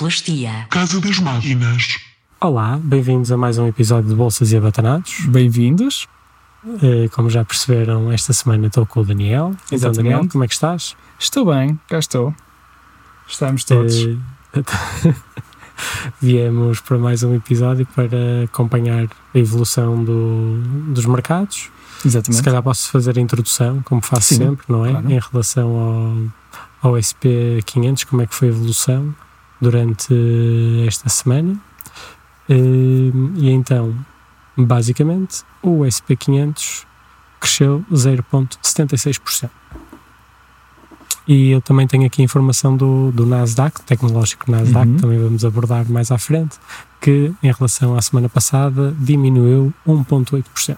Sonoplastia. Casa das Máquinas. Olá, bem-vindos a mais um episódio de Bolsas e Abatanados. Bem-vindos. Eh, Como já perceberam, esta semana estou com o Daniel. Então, Exatamente. Daniel, como é que estás? Estou bem, cá estou. Estamos todos. Eh, Viemos para mais um episódio para acompanhar a evolução do- dos mercados. Se Exatamente. calhar posso fazer a introdução, como faço Sim, sempre, não é? claro. Em relação ao, ao SP500, como é que foi a evolução durante esta semana. Eh, E então, basicamente, o SP500 cresceu 0,76%. E eu também tenho aqui informação do, do Nasdaq, tecnológico Nasdaq, Uhum. também vamos abordar mais à frente, que em relação à semana passada diminuiu 1,8%.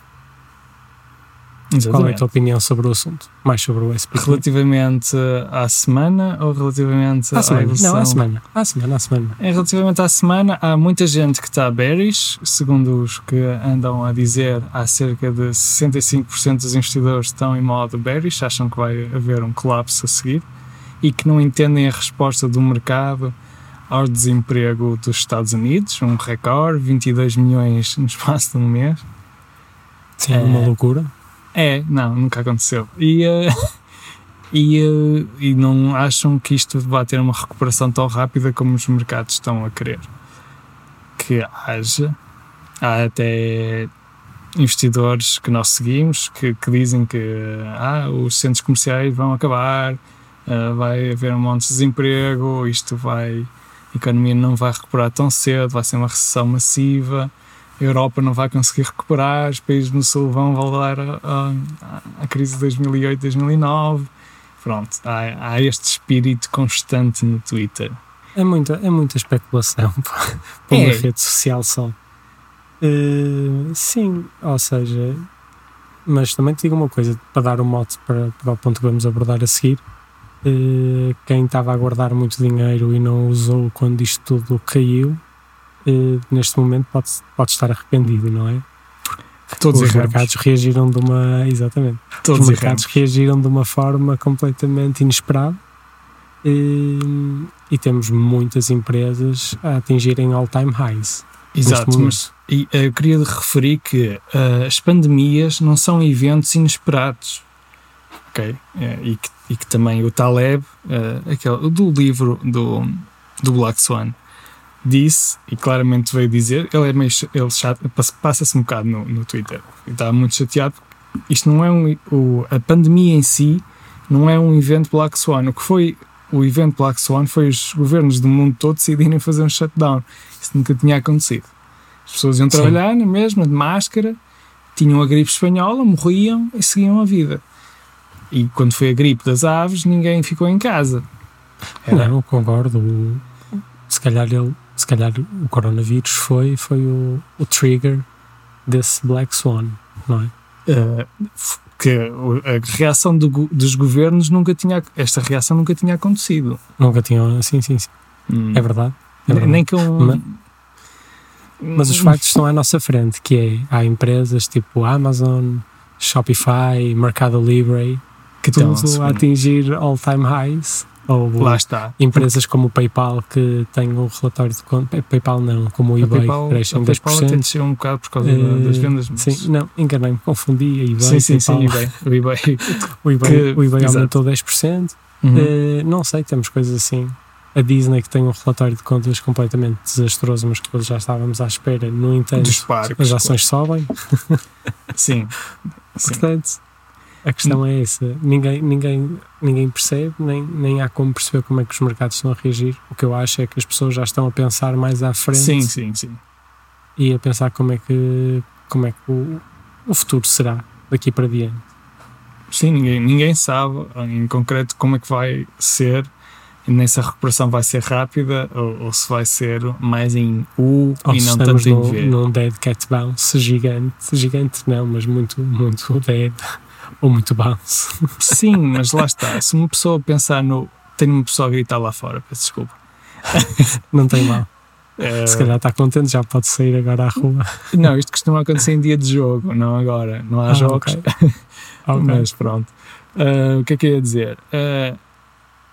Qual é a Exatamente. tua opinião sobre o assunto? Mais sobre o SP500? Relativamente à semana ou relativamente À à semana. evolução? Não, à semana. À semana, à semana. Em relativamente à semana, há muita gente que está bearish, segundo os que andam a dizer, há cerca de 65% dos investidores estão em modo bearish, acham que vai haver um colapso a seguir e que não entendem a resposta do mercado ao desemprego dos Estados Unidos, um recorde, 22 milhões no espaço de um mês. Sim, É. uma loucura. É, não, nunca aconteceu. E, eh, e, eh, e não acham que isto vai ter uma recuperação tão rápida como os mercados estão a querer. Que haja. Há até investidores que nós seguimos que, que dizem que ah, os centros comerciais vão acabar, ah, vai haver um monte de desemprego, isto vai. A economia não vai recuperar tão cedo, vai ser uma recessão massiva a Europa não vai conseguir recuperar, os países no Sul vão voltar à- crise de 2008, 2009. Pronto, há, há este espírito constante no Twitter. É muita, é muita especulação para para É. uma rede social só. Eh, sim, ou seja, mas também te digo uma coisa, para dar um mote para, para o ponto que vamos abordar a seguir. eh, quem estava a guardar muito dinheiro e não usou quando isto tudo caiu, eh, neste momento pode, pode estar arrependido, não é? Todos Os erramos. mercados reagiram de uma. Exatamente. Todos os mercados erramos. reagiram de uma forma completamente inesperada e, e temos muitas empresas a atingirem all-time highs. Exato, mas e, eh, eu queria referir que eh, as pandemias não são eventos inesperados. Ok? Eh, e, que, e que também o Taleb, eh, aquele, do livro do, do Black Swan, disse, e claramente veio dizer, ele é meio ele passa-se um bocado no, no Twitter, e estava muito chateado, isto não é um, o, a pandemia em si não é um evento Black Swan, o que foi o evento Black Swan foi os governos do mundo todo decidirem fazer um shutdown, isso nunca tinha acontecido. As pessoas iam trabalhar na mesma, de máscara, tinham a gripe espanhola, morriam e seguiam a vida. E quando foi a gripe das aves, ninguém ficou em casa. Era- Não, concordo. Se calhar, ele, se calhar o coronavírus foi, foi o, o trigger desse Black Swan, não é? f- que a reação do dos governos nunca tinha esta reação nunca tinha acontecido Nunca tinham. Sim, sim, sim. Hum. É verdade. É verdade. nem que um Mas- Mas os factos estão à nossa frente, que é, há empresas tipo Amazon, Shopify, Mercado Libre, que tudo estão a atingir all-time highs. Ou lá está empresas como o PayPal que têm um relatório de conta. PayPal não, como o a eBay, PayPal, crescem a PayPal até 10%. desceu um bocado por causa da- das vendas mas- Sim, não, enganei-me, confundi a eBay. sim, sim, sim, eBay, o eBay. O eBay, que- o eBay aumentou 10%. Uhum. Eh, não sei, temos coisas assim. A Disney que tem um relatório de contas completamente desastroso, mas que todos já estávamos à espera. No entanto, parques as ações sobem. sim, sim. Portanto, a questão é essa. Ninguém, ninguém, ninguém percebe, nem, nem há como perceber como é que os mercados estão a reagir. O que eu acho é que as pessoas já estão a pensar mais à frente sim, sim, sim. e a pensar como é que, como é que o, o futuro será daqui para diante. Sim, ninguém, ninguém sabe em concreto como é que vai ser, nem se a recuperação vai ser rápida ou, ou se vai ser mais em U Ou e se não tanto em num, V. num dead cat bounce gigante, gigante não, mas muito, muito dead ou muito bounce. Sim, mas lá está. Se uma pessoa pensar no. Tenho uma pessoa a gritar lá fora, peço desculpa. Não tem mal. Eh, Se calhar está contente, já pode sair agora à rua. Não, isto costuma acontecer em dia de jogo, não agora. Não há Ah, jogos. ok. Ok. Mas pronto. Ah, o que é que eu ia dizer? Ah,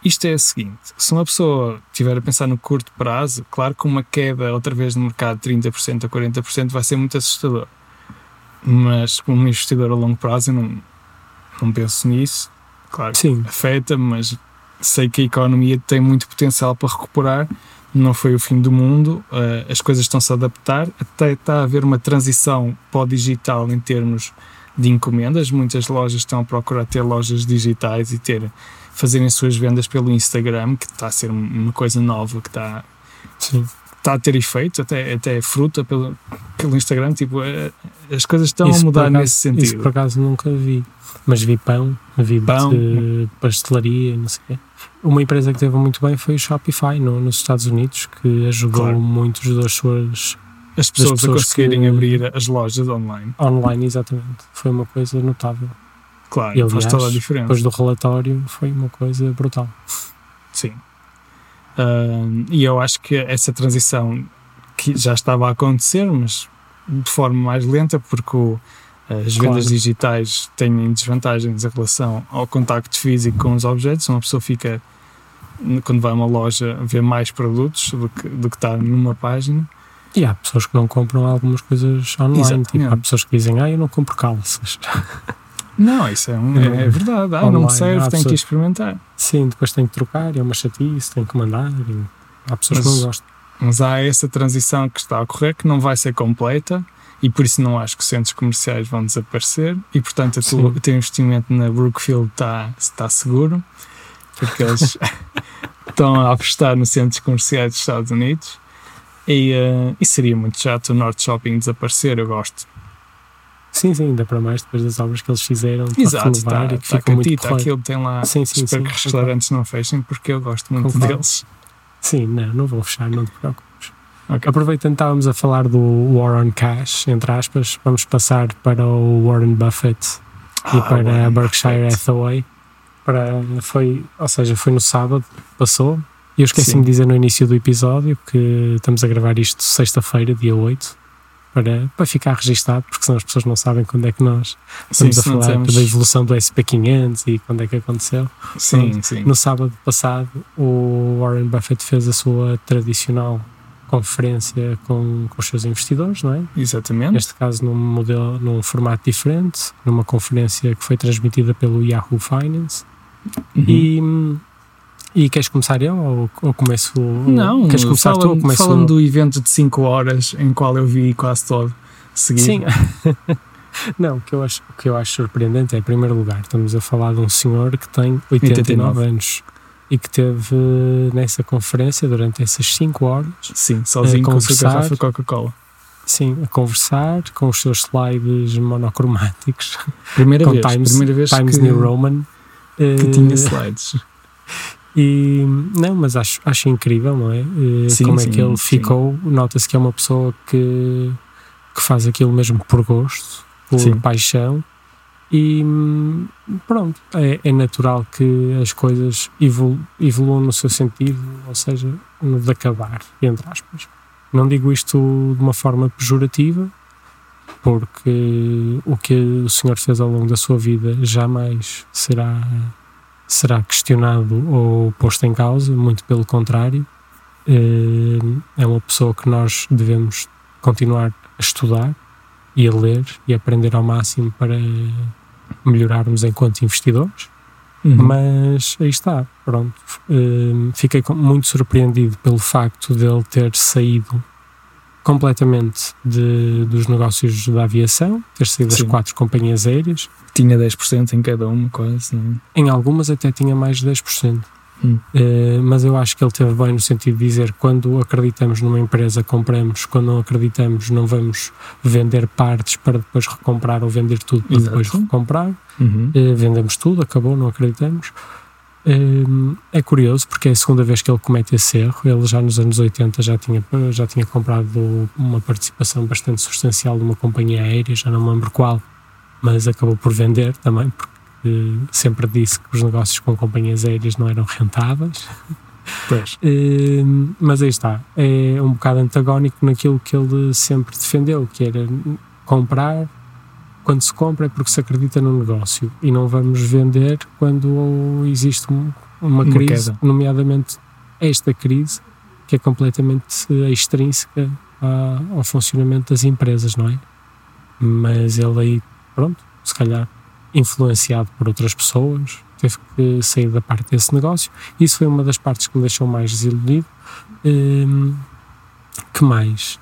isto é o seguinte: se uma pessoa estiver a pensar no curto prazo, claro que uma queda outra vez no mercado de 30% a 40% vai ser muito assustador. Mas como investidor a longo prazo, eu não, não penso nisso. Claro, Sim. afeta, mas sei que a economia tem muito potencial para recuperar. Não foi o fim do mundo, uh, as coisas estão-se a adaptar. Até está a haver uma transição para o digital em termos de encomendas. Muitas lojas estão a procurar ter lojas digitais e ter fazerem suas vendas pelo Instagram, que está a ser uma coisa nova, que está, Sim. Está a ter efeito, até, até fruta pelo, pelo Instagram. Tipo, eh, as coisas estão Isso a mudar acaso- nesse sentido. Isso por acaso nunca vi. Mas vi pão, vi Pão. de pastelaria, não sei o quê. Uma empresa que teve muito bem foi o Shopify no- nos Estados Unidos, que ajudou Claro. muitos das suas as pessoas, pessoas a conseguirem que- abrir as lojas online. online, exatamente. Foi uma coisa notável. Claro, E, faz aliás, toda a diferença. Depois do relatório, foi uma coisa brutal. Sim. E eu acho que essa transição que já estava a acontecer, mas de forma mais lenta, porque o- as Claro. vendas digitais têm desvantagens em relação ao contacto físico com os objetos. Uma pessoa fica, quando vai a uma loja, ver mais produtos do que, do que está numa página. E há pessoas que não compram algumas coisas online. Tipo, há pessoas que dizem, ah, eu não compro calças. Não, isso é, um- é- é verdade. Ah, não me serve, tenho que experimentar. Sim, depois tem que trocar, é uma chatice, tem que mandar. e há pessoas que Mas- não gostam. Mas há essa transição que está a ocorrer que não vai ser completa e por isso não acho que os centros comerciais vão desaparecer e portanto tua- o teu investimento na Brookfield está, está seguro porque eles estão a apostar nos centros comerciais dos Estados Unidos e, eh, e seria muito chato o North Shopping desaparecer, eu gosto. Sim, sim, ainda para mais depois das obras que eles fizeram para Exato, está, e que está ficou muito catita, porreiro. aquilo tem lá, Sim, sim, espero sim, que os restaurantes não fechem porque eu gosto muito Concordo. deles. Sim, não, não vão fechar, não te preocupes. Ok. Aproveitando, estávamos a falar do War on Cash, entre aspas, vamos passar para o Warren Buffett e Ah, para a Warren Berkshire Buffett. Hathaway. Para, foi, ou seja, foi no sábado, passou. E eu esqueci-me de dizer no início do episódio que estamos a gravar isto sexta-feira, dia 8, para, para ficar registado, porque senão as pessoas não sabem quando é que nós Sim, estamos a se não falar temos- da evolução do SP500 e quando é que aconteceu. Sim, sim. No sábado passado, o Warren Buffett fez a sua tradicional conferência com, com os seus investidores, não é? Exatamente. Neste caso, num modelo, num formato diferente, numa conferência que foi transmitida pelo Yahoo Finance. Uhum. E, e queres começar eu ou, ou começo? Não, queres começar tu ou começo fala-me eu? do evento de 5 horas em qual eu vi quase todo seguido. Sim. Não, o que, eu acho, o que eu acho surpreendente é, em primeiro lugar, estamos a falar de um senhor que tem 89, 89. anos e que teve eh, nessa conferência durante essas 5 horas Sim, sozinho com a conversar. de Coca-Cola. Sim, a conversar com os seus slides monocromáticos, Primeira com vez, Times, primeira vez Times que, New Roman. que Eh, tinha slides. E não, mas acho, acho incrível, não é? Sim, Como sim, é que ele sim. ficou. Nota-se que é uma pessoa que, que faz aquilo mesmo por gosto, por paixão. E pronto, é, é natural que as coisas evolu evoluam no seu sentido, ou seja, no de acabar, entre aspas. Não digo isto de uma forma pejorativa, porque o que o senhor fez ao longo da sua vida jamais será, será questionado ou posto em causa, muito pelo contrário. Eh, É uma pessoa que nós devemos continuar a estudar e a ler e aprender ao máximo para melhorarmos enquanto investidores. Uhum. Mas aí está, pronto. Hum, fiquei muito surpreendido pelo facto dele ter saído completamente de, dos negócios da aviação, ter saído das Sim. quatro companhias aéreas. Tinha 10% em cada uma, quase. não é? Em algumas até tinha mais de 10%. Hum. Eh, mas eu acho que ele teve bem no sentido de dizer quando acreditamos numa empresa compramos, quando não acreditamos não vamos vender partes para depois recomprar ou vender tudo para Exato. depois recomprar. Uhum. Eh, vendemos tudo, acabou, não acreditamos. Hum, é curioso porque é a segunda vez que ele comete esse erro. Ele já nos anos 80 já tinha, já tinha comprado uma participação bastante substancial de uma companhia aérea, já não me lembro qual, mas acabou por vender também, porque sempre disse que os negócios com companhias aéreas não eram rentáveis. Pois. Hum, mas aí está, é um bocado antagónico naquilo que ele sempre defendeu, que era comprar quando se compra é porque se acredita no negócio e não vamos vender quando existe um- uma Uma crise, queda. nomeadamente esta crise, que é completamente extrínseca à- ao funcionamento das empresas, não é? Mas ele aí, pronto, se calhar influenciado por outras pessoas, teve que sair da parte desse negócio. Isso foi uma das partes que me deixou mais desiludido. Hum, que mais?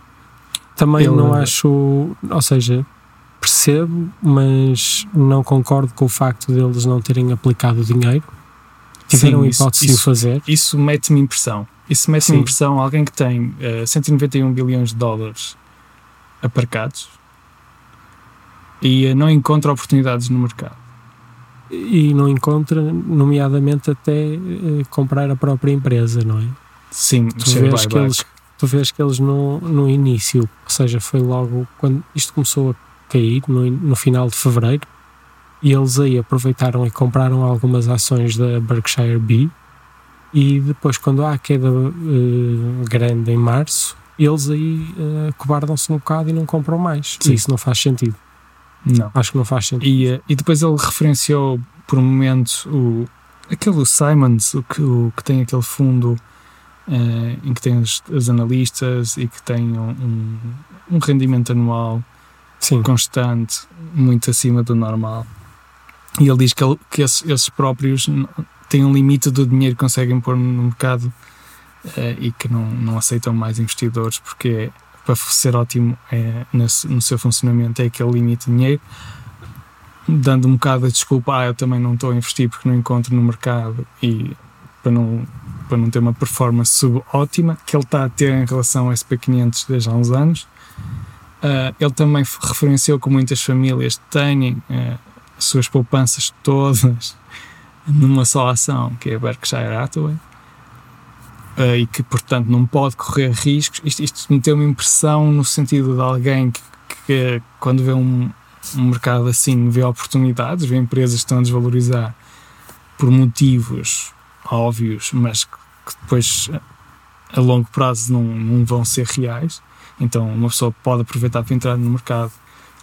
Também Ele- não acho, ou seja, percebo, mas não concordo com o facto deles não terem aplicado o dinheiro. Tiveram Sim, a isso- hipótese de o fazer. Isso mete-me impressão. Isso mete-me impressão alguém que tem eh, 191 bilhões de dólares aparcados e eh, não encontra oportunidades no mercado. E não encontra, nomeadamente, até eh, comprar a própria empresa, não é? Sim, tu share vês, que eles, tu vês que eles no, no início, ou seja, foi logo quando isto começou a cair, no, no final de fevereiro, e eles aí aproveitaram e compraram algumas ações da Berkshire B, e depois, quando há a queda eh, grande em março, eles aí eh, cobardam-se um bocado e não compram mais. Sim. Isso não faz sentido. Não. Acho que não faz sentido. E, eh, e depois ele referenciou por um momento o, aquele Simons, o que, o que tem aquele fundo eh, em que tem os, os analistas e que tem um, um, um rendimento anual Sim, constante, muito acima do normal. E ele diz que, ele- que esses, esses próprios têm um limite do dinheiro que conseguem pôr no mercado eh, e que não, não aceitam mais investidores porque é, para ser ótimo é, nesse- no seu funcionamento é aquele limite de dinheiro. Dando um bocado a desculpa, ah, eu também não estou a investir porque não encontro no mercado e para não, para não ter uma performance subótima que ele está a ter em relação ao SP500 desde há uns anos. Uh, ele também referenciou que muitas famílias têm uh, as suas poupanças todas numa só ação, que é a Berkshire Hathaway, uh, e que, portanto, não pode correr riscos. Isto, isto me deu uma impressão no sentido de alguém que, que quando vê um, um mercado assim, vê oportunidades, vê empresas que estão a desvalorizar por motivos óbvios, mas que, que depois a longo prazo não, não vão ser reais. Então, uma pessoa pode aproveitar para entrar no mercado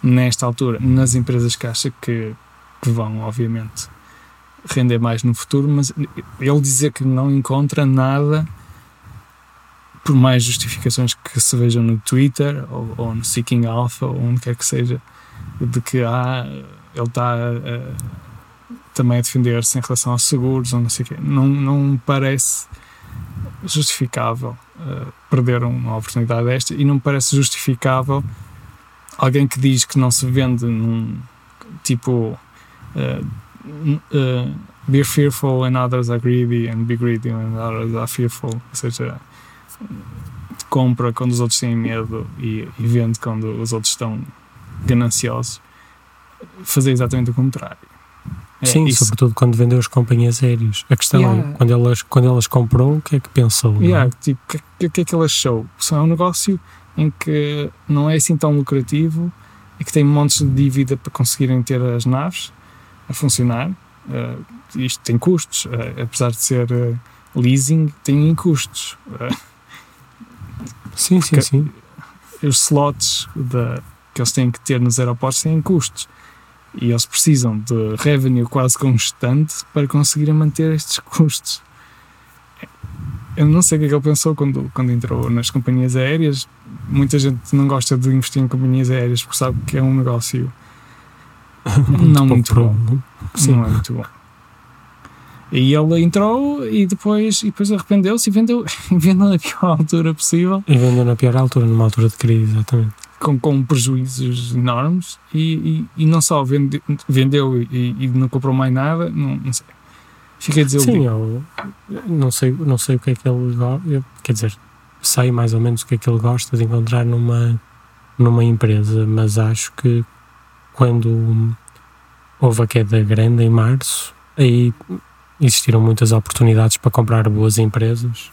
nesta altura, nas empresas que acha que, que vão, obviamente, render mais no futuro, mas ele dizer que não encontra nada, por mais justificações que se vejam no Twitter ou, ou no Seeking Alpha ou onde quer que seja, de que ah, ele está também a defender-se em relação aos seguros ou não sei o quê, não, não parece justificável uh, perder uma oportunidade desta e não me parece justificável alguém que diz que não se vende num tipo uh, uh, be fearful and others are greedy and be greedy and others are fearful. Ou seja compra quando os outros têm medo e, e vende quando os outros estão gananciosos. Fazer exatamente o contrário Sim, isso- sobretudo quando vendeu as companhias aéreas. A questão Yeah. é, quando elas, quando elas comprou, o que é que pensou? é? Yeah, tipo, o que, que é que ele achou? Só é um negócio em que não é assim tão lucrativo e que tem montes de dívida para conseguirem ter as naves a funcionar. Eh, isto tem custos, eh, apesar de ser eh, leasing, tem custos. Sim, sim, sim. os slots da- que eles têm que ter nos aeroportos têm custos. E eles precisam de revenue quase constante para conseguirem manter estes custos. Eu não sei o que é que ele pensou quando, quando entrou nas companhias aéreas. Muita gente não gosta de investir em companhias aéreas porque sabe que é um negócio não muito bom. Sim. Não é muito bom. E ele entrou e depois, e depois arrependeu-se e vendeu, vendeu na pior altura possível. E vendeu na pior altura, numa altura de crise, exatamente. Com, com prejuízos enormes e, e, e não só vende, vendeu e, e não comprou mais nada, não, não sei. Fiquei desiludido. Sim, eu não sei, não sei o que é que ele gosta. Quer dizer, sei mais ou menos o que é que ele gosta de encontrar numa, numa empresa, mas acho que quando houve a queda grande em março, aí existiram muitas oportunidades para comprar boas empresas.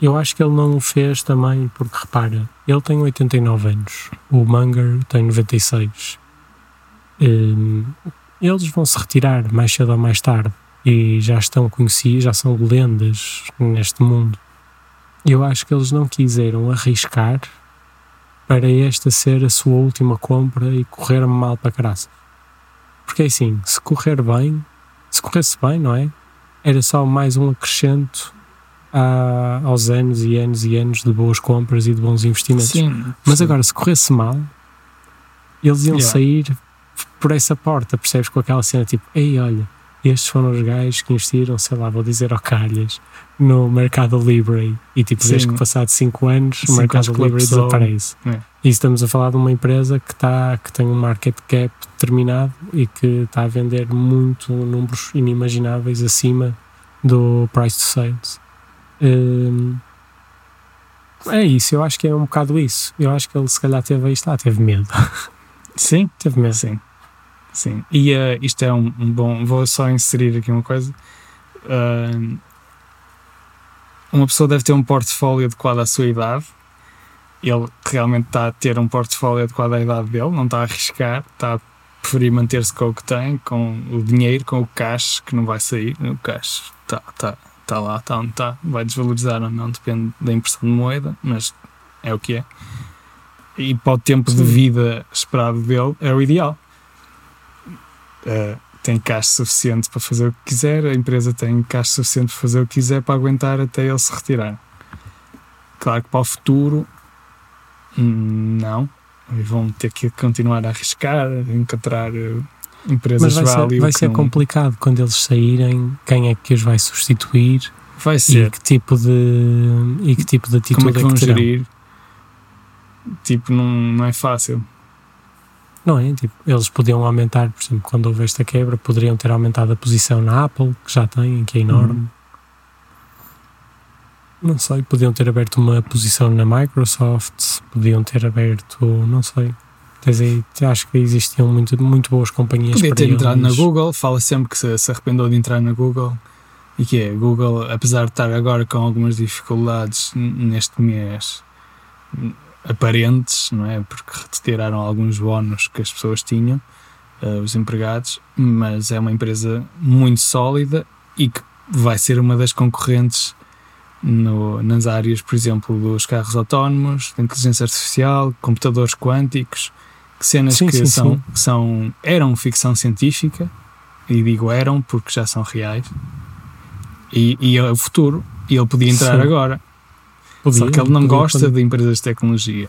Eu acho que ele não o fez também porque, repara, ele tem 89 anos, o Munger tem 96. Hum, eles vão se retirar mais cedo ou mais tarde e já estão conhecidos, já são lendas neste mundo. Eu acho que eles não quiseram arriscar para esta ser a sua última compra e correr mal para caraça. Porque é assim, se correr bem, se corresse bem, não é? era só mais um acrescento a, aos anos e anos e anos de boas compras e de bons investimentos. Sim. Mas sim. agora, se corresse mal, eles iam Yeah. sair por essa porta, percebes? Com aquela cena tipo, ei, olha, estes foram os gajos que investiram, sei lá, vou dizer ao calhas, no Mercado Libre. E tipo, desde que passado 5 anos, o Cinco Mercado anos colapsou. desaparece. É. E estamos a falar de uma empresa que, tá, que tem um market cap determinado e que está a vender muito números inimagináveis acima do price to sales. Hum, é isso, eu acho que é um bocado isso. Eu acho que ele se calhar teve aí está, teve medo. Sim, teve medo. sim. Sim. E eh, isto é um, um bom. Vou só inserir aqui uma coisa. Ah, uma pessoa deve ter um portfólio adequado à sua idade. Ele realmente está a ter um portfólio adequado à idade dele, não está a arriscar, está a preferir manter-se com o que tem, com o dinheiro, com o cash que não vai sair. O cash está tá, tá lá, está onde está. Vai desvalorizar ou não, depende da impressão de moeda, mas é o que é. E para o tempo de Sim. vida esperado dele, é o ideal. Uh, tem caixa suficiente para fazer o que quiser, a empresa tem caixa suficiente para fazer o que quiser para aguentar até ele se retirar. Claro que para o futuro, hum, não. E vão ter que continuar a arriscar, encontrar uh, empresas Mas vai ser, vai que ser complicado quando eles saírem, quem é que os vai substituir Vai e ser. que tipo de, e que tipo de atitude Como é que vão terão. gerir? Tipo, não, não é fácil. Não é? Tipo, eles podiam aumentar, por exemplo, quando houve esta quebra, poderiam ter aumentado a posição na Apple, que já têm, que é enorme. Uhum. Não sei, podiam ter aberto uma posição na Microsoft, podiam ter aberto, não sei. Tens aí, acho que existiam muito, muito boas companhias Podia para ter entrado na. Google, fala sempre que se, se arrependeu de entrar na Google. E que é, Google, apesar de estar agora com algumas dificuldades neste mês aparentes, não é? Porque retiraram alguns bónus que as pessoas tinham, eh, os empregados, mas é uma empresa muito sólida e que vai ser uma das concorrentes no- nas áreas, por exemplo, dos carros autónomos, da inteligência artificial, computadores quânticos, cenas Sim, que sim, são, sim. que são eram ficção científica, e digo eram porque já são reais, e, e é o futuro, e ele podia entrar agora, Podia, só que ele não podia, gosta podia. de empresas de tecnologia.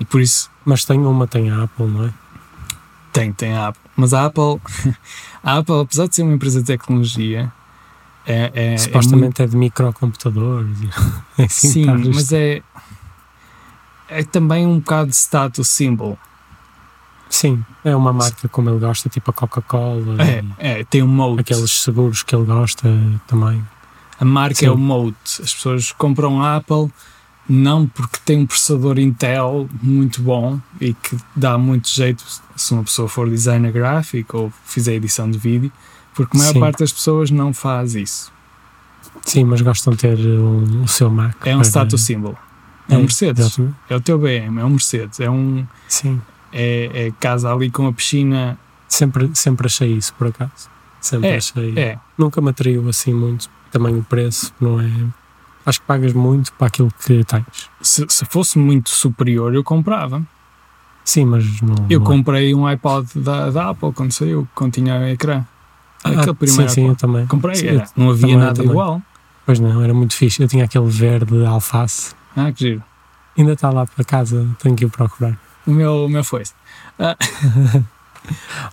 E por isso Mas tem uma, tem a Apple, não é? tem, tem a Apple. Mas a Apple, a Apple, apesar de ser uma empresa de tecnologia, é, é, é muito Supostamente é, de microcomputadores. é assim Sim, mas é, é também um bocado de status symbol. Sim, é uma marca como ele gosta, tipo a Coca-Cola, É, é, tem um moat. aqueles seguros que ele gosta também. A marca Sim. é o moat. As pessoas compram a Apple não porque tem um processador Intel muito bom e que dá muito jeito se uma pessoa for designer gráfico ou fizer edição de vídeo, porque a maior Sim. parte das pessoas não faz isso. Sim, mas gostam de ter um, o seu Mac. É um para- status symbol. É um Mercedes. exatamente. É o teu BM, é um Mercedes. É um Sim, é, é casa ali com a piscina. sempre, sempre achei isso, por acaso. Sempre É, achei. É, Nunca me atraiu assim muito. Também o preço, não é? Acho que pagas muito para aquilo que tens. se, se fosse muito superior, eu comprava. Sim, mas não. Eu não é. comprei um iPod da, da Apple quando saiu, que continha ecrã. Aquele Ah, primeiro sim, sim, eu também. Comprei, Sim, era. não havia nada igual. Pois não, era muito fixe. Eu tinha aquele verde alface. Ah, que giro. Ainda está lá para casa, tenho que ir procurar. O meu, o meu foi esse.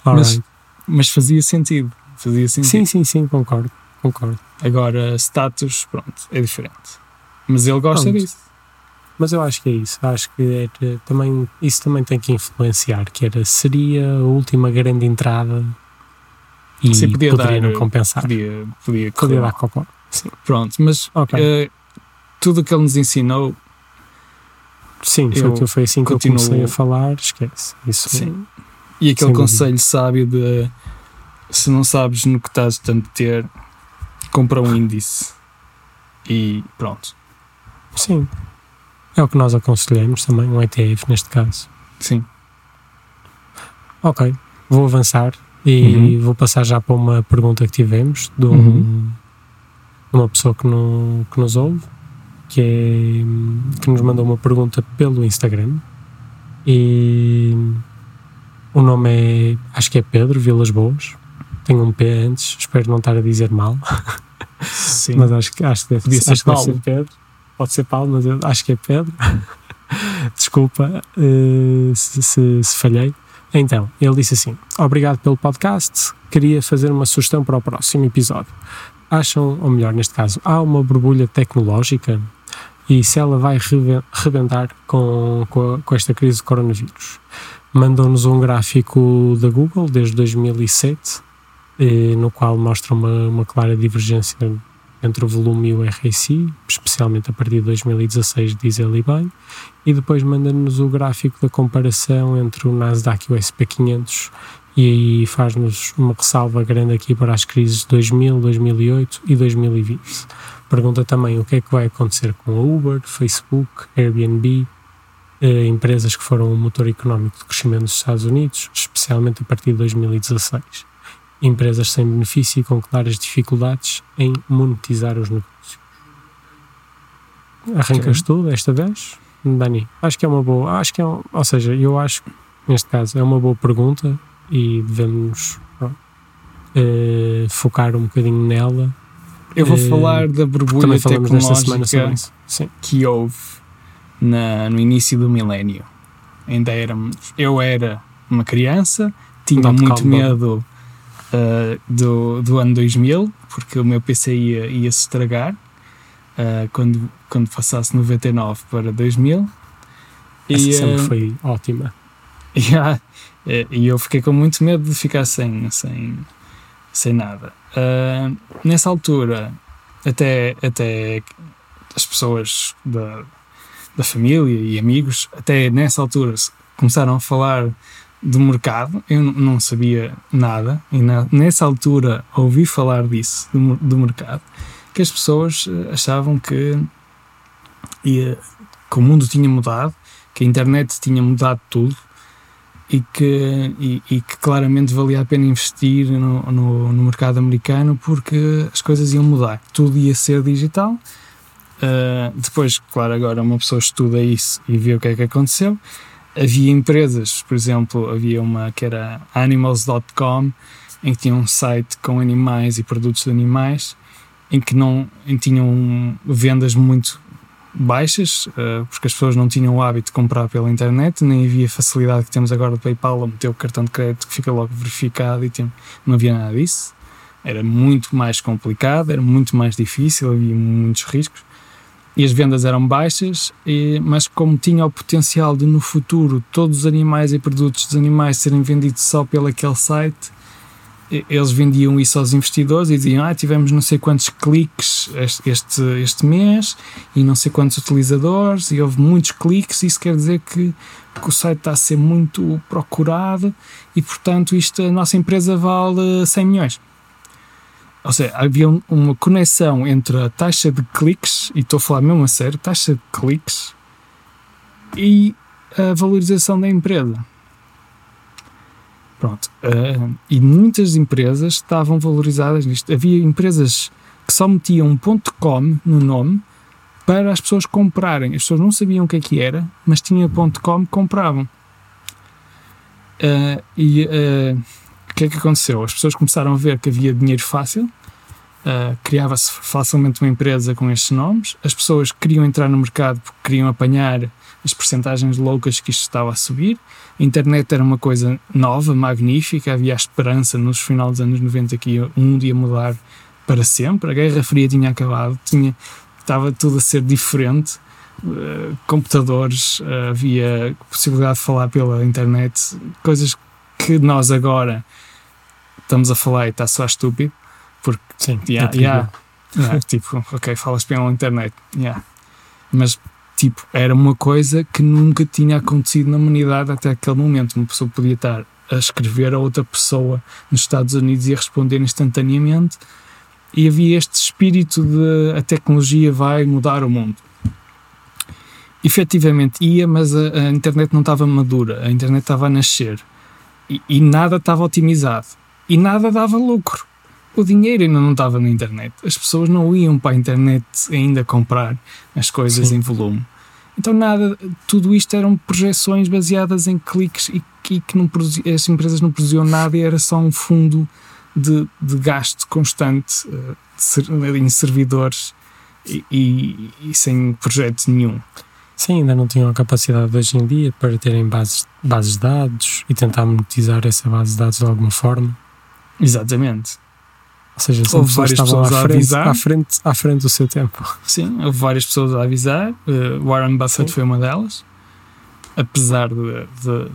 All Mas- right. Mas fazia sentido. Fazia sentido. Sim, sim, sim, concordo. Concordo. Agora, status, pronto, é diferente. Mas ele gosta Pronto. disso. Mas eu acho que é isso. Acho que era, também, isso também tem que influenciar. Que era, seria a última grande entrada e Sim, podia poderia dar- não compensar. Podia, podia, Podia dar mal. cocó. Pronto, mas Ok. eh, tudo o que ele nos ensinou, Sim, foi, que- foi assim que continuo- eu comecei a falar. Esquece. Isso Sim. e aquele Sem dúvida. conselho sábio de se não sabes no que estás a meter, compra um índice e pronto. Sim. É o que nós aconselhamos também, um ETF neste caso. Sim. Ok, vou avançar e Uhum. vou passar já para uma pergunta que tivemos de, um- Uhum. uma pessoa que, no, que nos ouve, que, é, que nos mandou uma pergunta pelo Instagram. E o nome é, acho que é Pedro Vilas Boas. Tem um P antes, espero não estar a dizer mal. Sim. Mas acho que, acho que deve, Podia acho ser deve Paulo. ser Pedro. Pode ser Paulo, mas eu acho que é Pedro. Desculpa eh, se, se- se falhei. Então, ele disse assim: Obrigado pelo podcast. Queria fazer uma sugestão para o próximo episódio. Acham, ou melhor, neste caso, há uma borbulha tecnológica e se ela vai rebentar com, com, a- com esta crise do coronavírus? Mandou-nos um gráfico da Google desde 2007, eh, no qual mostra uma, uma clara divergência entre o volume e o RSI, especialmente a partir de 2016, diz ele bem, e depois manda-nos o gráfico da comparação entre o Nasdaq e o SP500 e aí faz-nos uma ressalva grande aqui para as crises de 2000, 2008 e 2020. Pergunta também o que é que vai acontecer com a Uber, Facebook, Airbnb, eh, empresas que foram o motor económico de crescimento dos Estados Unidos, especialmente a partir de 2016 empresas sem benefício e com claras dificuldades em monetizar os negócios. Arrancas Ok. tu desta vez, Dani? Acho que é uma boa, acho que é, um- ou seja, eu acho que neste caso é uma boa pergunta e devemos pronto, eh, focar um bocadinho nela. Eu vou Eh, falar da borbulha tecnológica que houve na, no início do milénio. Ainda éramos. Eu era uma criança, tinha muito bubble. medo ah, do, do ano 2000, porque o meu PC ia, ia se estragar ah, quando, quando passasse 99 para 2000. essa E, sempre ah, foi ótima. e, e eu fiquei com muito medo de ficar sem, sem, sem nada. Ah, nessa altura, até, até as pessoas da, da família e amigos, até nessa altura, começaram a falar do mercado. Eu não sabia nada, e na- nessa altura ouvi falar disso, do, do mercado, que as pessoas eh, achavam que, ia, que o mundo tinha mudado, que a internet tinha mudado tudo e que, e, e que claramente valia a pena investir no, no, no mercado americano porque as coisas iam mudar, tudo ia ser digital. Uh, depois, claro, agora uma pessoa estuda isso e vê o que é que aconteceu. Havia empresas, por exemplo, havia uma que era animals.com, em que tinha um site com animais e produtos de animais, em que não em tinham vendas muito baixas, uh, porque as pessoas não tinham o hábito de comprar pela internet, nem havia facilidade que temos agora do PayPal, a meter o cartão de crédito que fica logo verificado e tem, não havia nada disso. Era muito mais complicado, era muito mais difícil, havia muitos riscos e as vendas eram baixas, e, mas como tinha o potencial de no futuro todos os animais e produtos dos animais serem vendidos só pelo aquele site, eles vendiam isso aos investidores e diziam: Ah, tivemos não sei quantos cliques este, este, este mês e não sei quantos utilizadores, e houve muitos cliques. Isso quer dizer que, que o site está a ser muito procurado e, portanto, isto, a nossa empresa vale 100 milhões. Ou seja, havia um- uma conexão entre a taxa de cliques, e estou a falar mesmo a sério, taxa de cliques e a valorização da empresa. Pronto. eh, e muitas empresas estavam valorizadas nisto. Havia empresas que só metiam um ponto .com no nome para as pessoas comprarem. As pessoas não sabiam o que é que era, mas tinha ponto .com, compravam. Eh, e eh, o que é que aconteceu? As pessoas começaram a ver que havia dinheiro fácil, uh, criava-se facilmente uma empresa com estes nomes, as pessoas queriam entrar no mercado porque queriam apanhar as percentagens loucas que isto estava a subir. A internet era uma coisa nova, magnífica, havia a esperança nos final dos anos 90 que ia, um dia mudar para sempre. A Guerra Fria tinha acabado, tinha, estava tudo a ser diferente. Uh, computadores, uh, havia possibilidade de falar pela internet, coisas que nós agora estamos a falar e está só estúpido, porque Sim, yeah, é yeah, yeah, tipo, ok, falas pela internet, yeah. mas tipo, era uma coisa que nunca tinha acontecido na humanidade até aquele momento. Uma pessoa podia estar a escrever a outra pessoa nos Estados Unidos e a responder instantaneamente, e havia este espírito de a tecnologia vai mudar o mundo. Efetivamente ia, mas a, a internet não estava madura, a internet estava a nascer e, e nada estava otimizado e nada dava lucro. O dinheiro ainda não estava na internet. As pessoas não iam para a internet ainda comprar as coisas Sim. em volume. Então nada, tudo isto eram projeções baseadas em cliques e, que- e que não produzi- as empresas não produziam nada e era só um fundo de, de gasto constante uh, ser, em servidores e, e, e, sem projeto nenhum. Sim, ainda não tinham a capacidade hoje em dia para terem bases, bases de dados e tentar monetizar essa base de dados de alguma forma. Exatamente. Ou seja, são houve várias pessoas à a frente, avisar. à, frente, à frente do seu tempo. Sim, houve várias pessoas a avisar. Uh, Warren Buffett Sim. foi uma delas. Apesar de, de,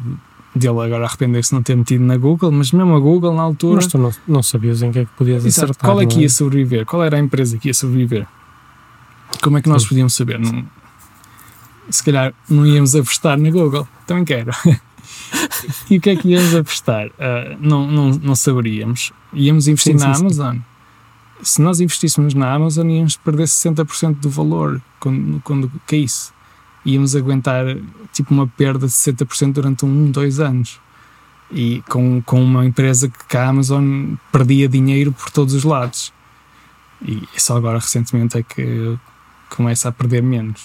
de ele agora arrepender-se de não ter metido na Google, mas mesmo a Google na altura. Mas tu não, não sabias em que é que podias Exato. acertar. Qual é que ia sobreviver? Qual era a empresa que ia sobreviver? Como é que nós Sim. podíamos saber? Não- se calhar não íamos apostar na Google. Também quero. e o que é que íamos apostar? Ah, não, não, não saberíamos. Íamos investir Sim, na sim, sim. Amazon. Se nós investíssemos na Amazon, íamos perder 60% do valor quando, quando caísse. Íamos aguentar tipo uma perda de 60% durante um, dois anos. E com, com uma empresa que que a Amazon perdia dinheiro por todos os lados. E só agora recentemente é que começa a perder menos.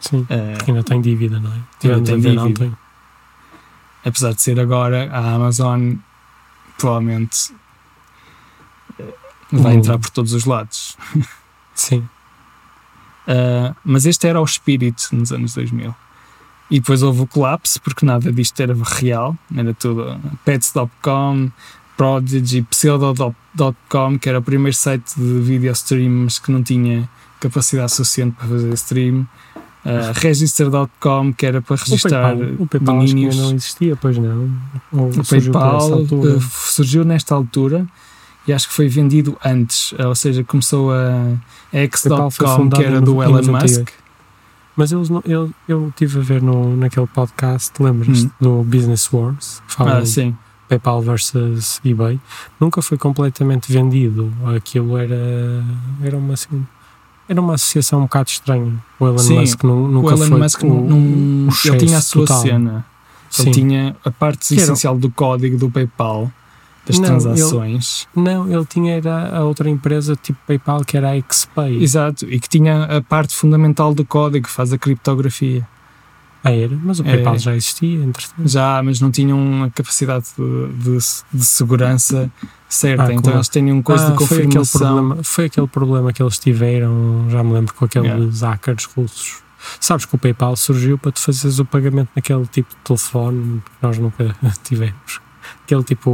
Sim, Ah, porque ainda tem dívida, não é? Tivemos tem a ver dívida. ontem. Apesar de ser agora, a Amazon provavelmente eh, vai Hum. entrar por todos os lados. Sim, Uh, mas este era o espírito nos anos 2000. E depois houve o colapso, porque nada disto era real, era tudo pets.com, Prodigy, pseudo.com, que era o primeiro site de video stream, mas que não tinha capacidade suficiente para fazer stream. Uh, Register.com, que era para o registrar PayPal, o PayPal domínios. ainda não existia, pois não. Ou O PayPal uh, surgiu nesta altura e acho que foi vendido antes, uh, ou seja, começou a PayPal X.com, que era do Elon 98. Musk. Mas eles não, eu, eu estive a ver no, naquele podcast, lembras-te Hum. do Business Wars? Falam Ah, sim. PayPal versus eBay. Nunca foi completamente vendido. Aquilo era, era uma assim, era uma associação um bocado estranha. O Elon Sim, Musk nu- O nunca Elon foi Musk o, não, não- o ele tinha a sua total. cena. Sim. Ele tinha a parte Que era- essencial do código do PayPal, das Não, transações. Não, ele tinha era a outra empresa tipo PayPal que era a XPay. Exato, e que tinha a parte fundamental do código, que faz a criptografia. Ah, era, mas o É. PayPal já existia, entretanto. Já, mas não tinham a capacidade de, de, de segurança certa. Ah, então claro. eles tinham um coisa Ah, de foi aquele, confirmação. problema, foi aquele problema que eles tiveram, já me lembro, com aqueles hackers russos. Sabes que o PayPal surgiu para tu fazeres o pagamento naquele tipo de telefone que nós nunca tivemos. Aquele tipo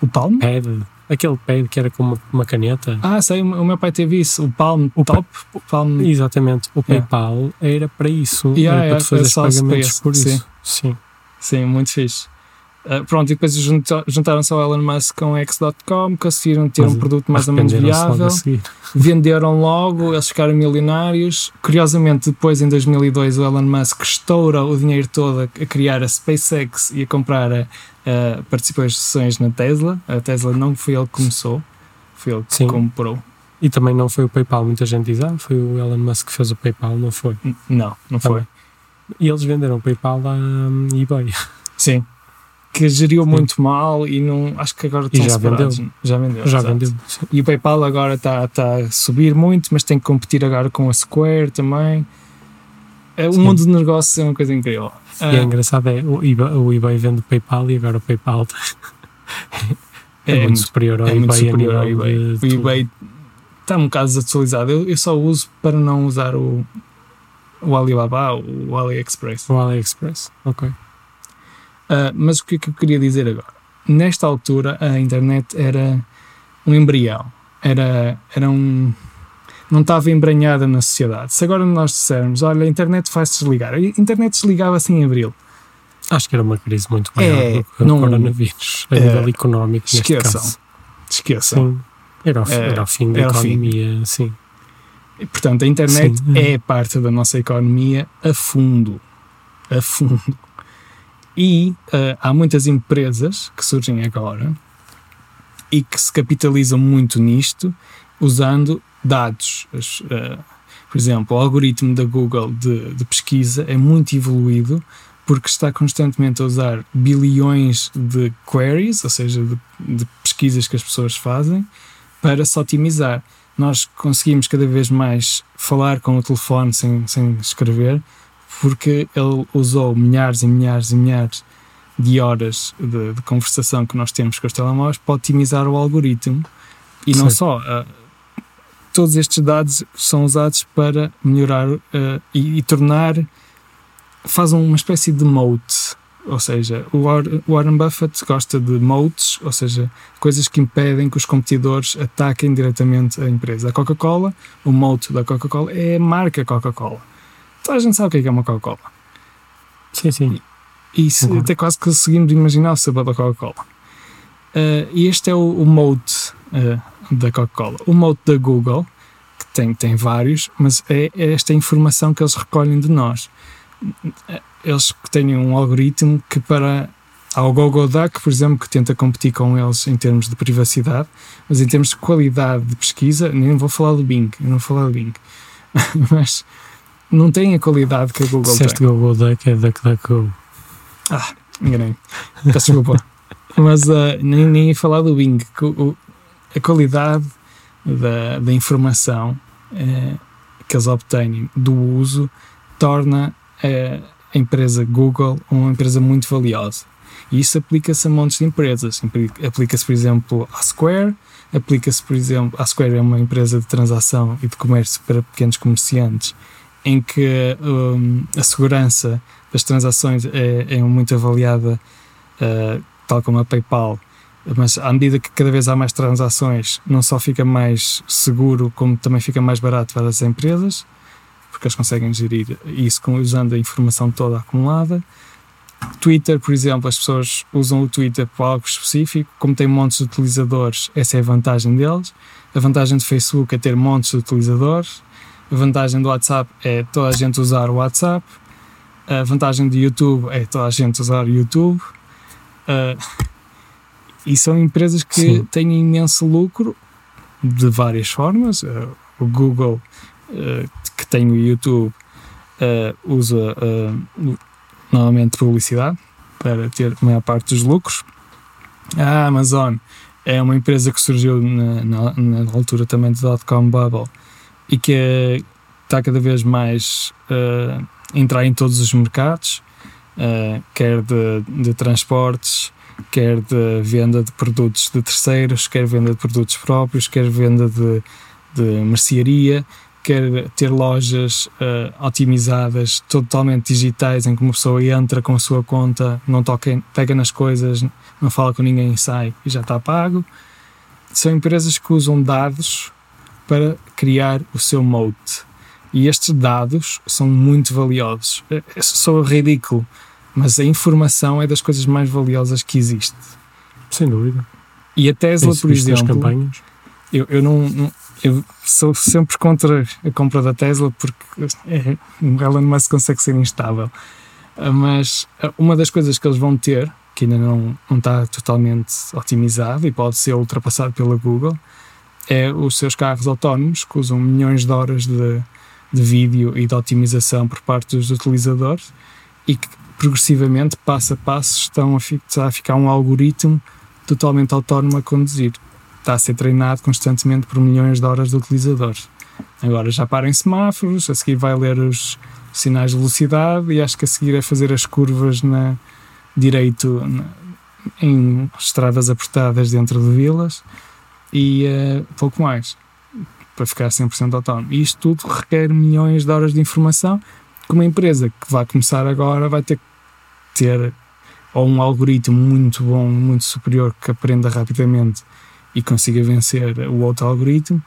O Palm? pad, aquele pad que era com uma, uma caneta. Ah, sei, o meu pai teve isso. O Palm O Top. O Palm. Exatamente, o Yeah. PayPal era para isso, Yeah, era yeah, para só pagamentos space, por sim. isso. Sim. Sim, muito fixe. Ah, pronto, e depois junta- juntaram-se ao Elon Musk com X.com, conseguiram ter Mas um produto mais ou menos viável, venderam logo, eles ficaram milionários. Curiosamente, depois em 2002, o Elon Musk estoura o dinheiro todo a, a criar a SpaceX e a comprar a, a participações na Tesla. A Tesla não foi ele que começou, foi ele que Sim. comprou. E também não foi o PayPal, muita gente diz, ah, foi o Elon Musk que fez o PayPal, não foi. N- Não, não foi. Também. E eles venderam o PayPal à hum, eBay. Sim. Que geriu muito mal e não. Acho que agora E estão já separados. vendeu. Já vendeu. Já exato. vendeu. Sim. E o PayPal agora está tá a subir muito, mas tem que competir agora com a Square também. É, O Sim. mundo de negócios é uma coisa incrível. E é Ah, engraçado, é, o, eBay, o eBay vende o PayPal e agora o PayPal é, é muito, muito- superior ao é eBay. muito superior ao eBay. O tudo. eBay está um bocado desatualizado. Eu, eu só uso para não usar o, o Alibaba, o AliExpress. O AliExpress, ok. Ah, mas o que é que eu queria dizer agora? Nesta altura, a internet era um embrião. Era, era um. Não estava embranhada na sociedade. Se agora nós dissermos, olha, a internet faz desligar. A internet desligava-se em abril. Acho que era uma crise muito maior É, do que o coronavírus, a é, nível económico, neste esqueçam. caso. Esqueçam. Sim. Era o, É, era o fim da o fim. economia, sim. E, Portanto, a internet Sim. é parte da nossa economia a fundo. A fundo. E ah, há muitas empresas que surgem agora e que se capitalizam muito nisto usando dados. As, ah, por exemplo, o algoritmo da Google de, de pesquisa é muito evoluído porque está constantemente a usar bilhões de queries, ou seja, de, de pesquisas que as pessoas fazem, para se otimizar nós conseguimos cada vez mais falar com o telefone sem, sem escrever, porque ele usou milhares e milhares e milhares de horas de, de conversação que nós temos com os telemóveis para otimizar o algoritmo. E não Sim. só. uh, todos estes dados são usados para melhorar uh, e, e tornar. faz uma espécie de moat. Ou seja, o War- o Warren Buffett gosta de moats, ou seja, coisas que impedem que os competidores ataquem diretamente a empresa. A Coca-Cola, o moat da Coca-Cola é a marca Coca-Cola. Toda a gente sabe o que é que é uma Coca-Cola. Sim, sim. E se- Concordo. até quase conseguimos imaginar o sabor da Coca-Cola. Uh, e este é o, o moat uh, da Coca-Cola. O moat da Google, que tem, tem vários, mas é, é esta informação que eles recolhem de nós. Eles têm um algoritmo que para. Há o GoGoDuck, por exemplo, que tenta competir com eles em termos de privacidade, mas em termos de qualidade de pesquisa, nem vou falar do Bing, eu não vou falar do Bing, mas não tem a qualidade que a Google tem. Disseste Google Duck é DuckDuckGo. Enganei. Peço desculpa. Mas uh, nem, nem ia falar do Bing. que o- a qualidade da, da informação eh, que eles obtêm do uso torna eh, a empresa Google uma empresa muito valiosa. E isso aplica-se a montes de empresas. Aplica-se, por exemplo, à Square, aplica-se, por exemplo, a Square é uma empresa de transação e de comércio para pequenos comerciantes, em que hum, a segurança das transações é, é muito avaliada, uh, tal como a PayPal. Mas à medida que cada vez há mais transações, não só fica mais seguro, como também fica mais barato para as empresas, porque eles conseguem gerir isso usando a informação toda acumulada. Twitter, por exemplo, as pessoas usam o Twitter para algo específico, como tem montes de utilizadores, essa é a vantagem deles. A vantagem do Facebook é ter montes de utilizadores. A vantagem do WhatsApp é toda a gente usar o WhatsApp. A vantagem do YouTube é toda a gente usar o YouTube. Uh, e são empresas que Sim. têm imenso lucro de várias formas. Uh, o Google, uh, que tem o YouTube, uh, usa normalmente publicidade para ter a maior parte dos lucros. A Amazon é uma empresa que surgiu na, na, na altura também do dot-com bubble e que é- está cada vez mais a entrar em todos os mercados, quer de, de transportes, quer de venda de produtos de terceiros, quer venda de produtos próprios, quer venda de, de mercearia, quer ter lojas uh, otimizadas, totalmente digitais, em que uma pessoa entra com a sua conta, não toca, pega nas coisas, não fala com ninguém, sai e já está pago. São empresas que usam dados para criar o seu moat. E estes dados são muito valiosos. É- é- Sou ridículo, mas a informação é das coisas mais valiosas que existe. Sem dúvida. E a Tesla, Isso por exemplo, campanhas. eu, eu não, não- eu sou sempre contra a compra da Tesla porque é, o Elon Musk consegue ser instável. Ah, Mas ah, uma das coisas que eles vão ter, que ainda não, não está totalmente otimizado e pode ser ultrapassado pela Google, é os seus carros autónomos que usam milhões de horas de, de vídeo e de otimização por parte dos utilizadores e que progressivamente, passo a passo, estão a, fi- está a ficar um algoritmo totalmente autónomo a conduzir está a ser treinado constantemente por milhões de horas de utilizadores. Agora já para em semáforos, a seguir vai ler os sinais de velocidade e acho que a seguir é fazer as curvas na direito na- em estradas apertadas dentro de vilas e eh, pouco mais para ficar 100% autónomo. E isto tudo requer milhões de horas de informação que uma empresa que vai começar agora vai ter que ter ou um algoritmo muito bom, muito superior que aprenda rapidamente e consiga vencer o outro algoritmo,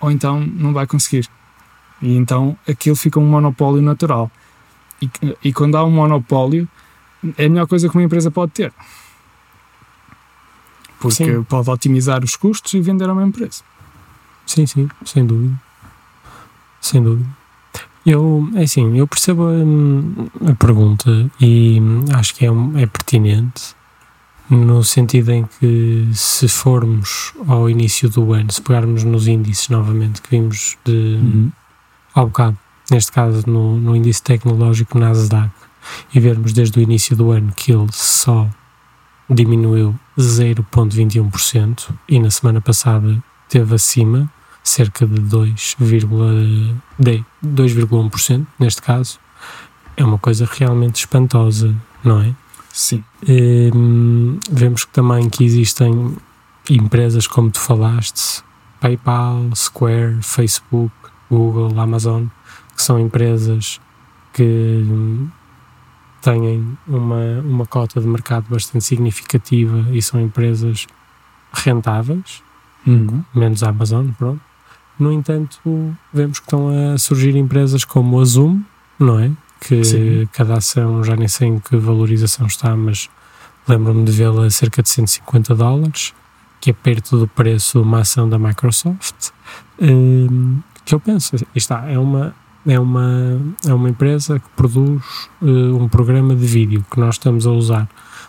ou então não vai conseguir. E então aquilo fica um monopólio natural. E, e quando há um monopólio, é a melhor coisa que uma empresa pode ter. Porque Sim. pode otimizar os custos e vender a uma empresa. Sim, sim, sem dúvida. Sem dúvida. Eu, é assim, eu percebo hum, a pergunta e acho que é, é pertinente no sentido em que se formos ao início do ano, se pegarmos nos índices novamente que vimos de ao bocado, neste caso no, no índice tecnológico Nasdaq, e vermos desde o início do ano que ele só diminuiu 0,21% e na semana passada teve acima cerca de 2,1%, de 2,1% neste caso, é uma coisa realmente espantosa, não é? Sim. Hum, vemos que também que existem empresas como tu falaste, PayPal, Square, Facebook, Google, Amazon, que são empresas que hum, têm uma, uma cota de mercado bastante significativa e são empresas rentáveis, Uhum. menos a Amazon, pronto. No entanto, vemos que estão a surgir empresas como a Zoom, não é? Que Sim. cada ação, já nem sei em que valorização está, mas lembro-me de vê-la a cerca de 150 dólares, que é perto do preço de uma ação da Microsoft. Hum, que eu penso, aí está, é uma, é uma, é uma empresa que produz eh, um programa de vídeo que nós estamos a usar,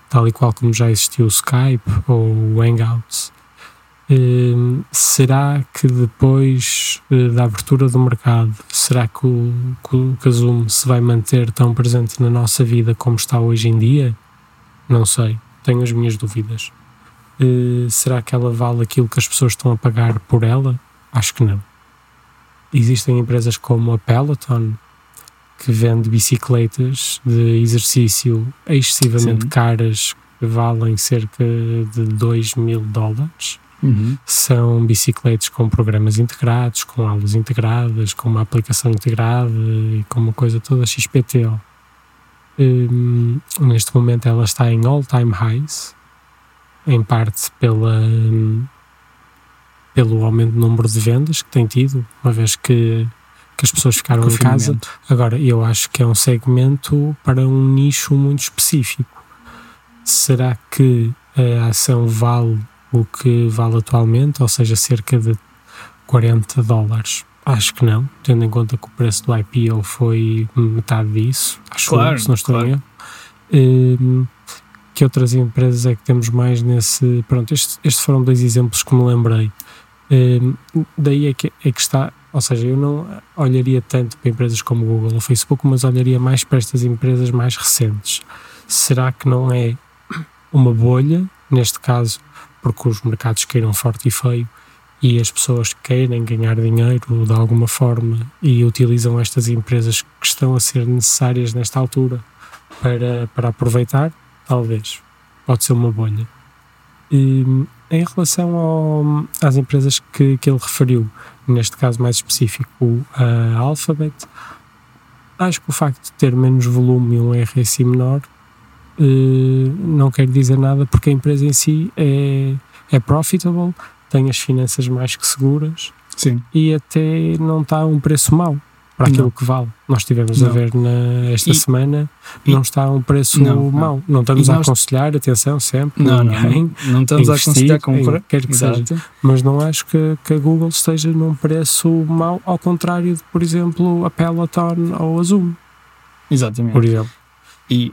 tal e qual como já existiu o Skype ou o Hangouts. Hum, será que depois eh, da abertura do mercado, será que o, que o que Zoom se vai manter tão presente na nossa vida como está hoje em dia? Não sei, tenho as minhas dúvidas. Eh, será que ela vale aquilo que as pessoas estão a pagar por ela? Acho que não. Existem empresas como a Peloton que vende bicicletas de exercício excessivamente Sim. caras que valem cerca de 2 mil dólares Uhum. são bicicletas com programas integrados, com aulas integradas, com uma aplicação integrada e com uma coisa toda XPTO. Hum, neste momento ela está em all-time highs, em parte pela, hum, pelo aumento do número de vendas que tem tido, uma vez que, que as pessoas ficaram em casa. Agora, eu acho que é um segmento para um nicho muito específico. Será que a ação vale o que vale atualmente, ou seja, cerca de 40 dólares? Acho que não, tendo em conta que o preço do IPO foi metade disso, acho Claro, eu, se não estou claro. Hum, que outras empresas é que temos mais nesse. Pronto, estes, estes foram dois exemplos que me lembrei. Hum, daí é que, é que está, ou seja, eu não olharia tanto para empresas como o Google ou Facebook, mas olharia mais para estas empresas mais recentes. Será que não é uma bolha, neste caso, porque os mercados queiram forte e feio e as pessoas querem ganhar dinheiro de alguma forma e utilizam estas empresas que estão a ser necessárias nesta altura para, para aproveitar? Talvez. Pode ser uma bolha. E, em relação ao- às empresas que, que ele referiu, neste caso mais específico, a Alphabet, acho que o facto de ter menos volume e um RSI menor não quer dizer nada porque a empresa em si é, é profitable, tem as finanças mais que seguras Sim. e até não está a um preço mau para aquilo Não. que vale. Nós estivemos a Não. ver na, esta E- semana, e- não está a um preço Não, não. mau. Não estamos E a nós- aconselhar, atenção, sempre, Não, não, ninguém, não, não estamos a investir aconselhar em comprar. quer que seja. Exato. mas não acho que, que a Google esteja num preço mau, ao contrário de, por exemplo, a Peloton ou a Zoom, Exatamente. por exemplo. E,